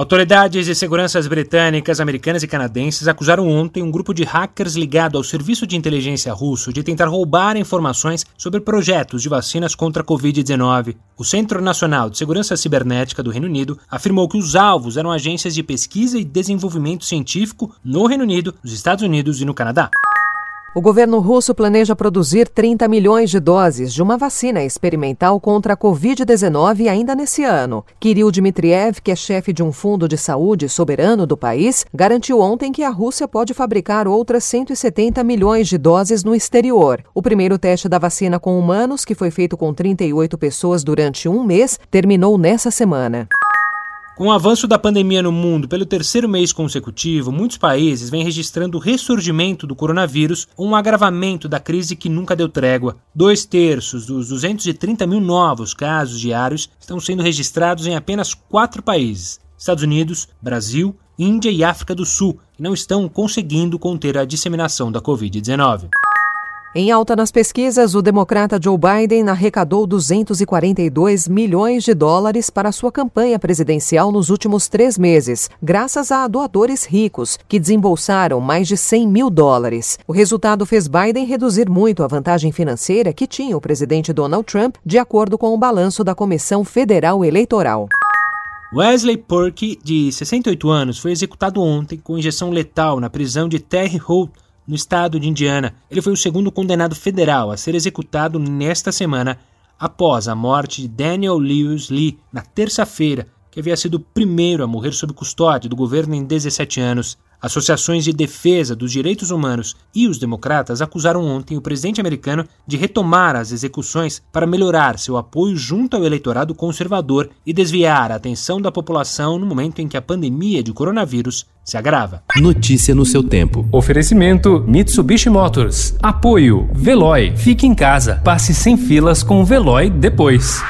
Autoridades de seguranças britânicas, americanas e canadenses acusaram ontem um grupo de hackers ligado ao serviço de inteligência russo de tentar roubar informações sobre projetos de vacinas contra a Covid-19. O Centro Nacional de Segurança Cibernética do Reino Unido afirmou que os alvos eram agências de pesquisa e desenvolvimento científico no Reino Unido, nos Estados Unidos e no Canadá. O governo russo planeja produzir 30 milhões de doses de uma vacina experimental contra a Covid-19 ainda nesse ano. Kirill Dmitriev, que é chefe de um fundo de saúde soberano do país, garantiu ontem que a Rússia pode fabricar outras 170 milhões de doses no exterior. O primeiro teste da vacina com humanos, que foi feito com 38 pessoas durante um mês, terminou nessa semana. Com o avanço da pandemia no mundo pelo terceiro mês consecutivo, muitos países vêm registrando o ressurgimento do coronavírus ou um agravamento da crise que nunca deu trégua. Dois terços dos 230 mil novos casos diários estão sendo registrados em apenas quatro países: Estados Unidos, Brasil, Índia e África do Sul, que não estão conseguindo conter a disseminação da Covid-19. Em alta nas pesquisas, o democrata Joe Biden arrecadou 242 milhões de dólares para sua campanha presidencial nos últimos três meses, graças a doadores ricos, que desembolsaram mais de 100 mil dólares. O resultado fez Biden reduzir muito a vantagem financeira que tinha o presidente Donald Trump, de acordo com o balanço da Comissão Federal Eleitoral. Wesley Perky, de 68 anos, foi executado ontem com injeção letal na prisão de Terre Haute, no estado de Indiana. Ele foi o segundo condenado federal a ser executado nesta semana, após a morte de Daniel Lewis Lee na terça-feira, que havia sido o primeiro a morrer sob custódia do governo em 17 anos. Associações de defesa dos direitos humanos e os democratas acusaram ontem o presidente americano de retomar as execuções para melhorar seu apoio junto ao eleitorado conservador e desviar a atenção da população no momento em que a pandemia de coronavírus se agrava. Notícia no seu tempo. Oferecimento Mitsubishi Motors. Apoio Veloy. Fique em casa. Passe sem filas com o Veloy depois.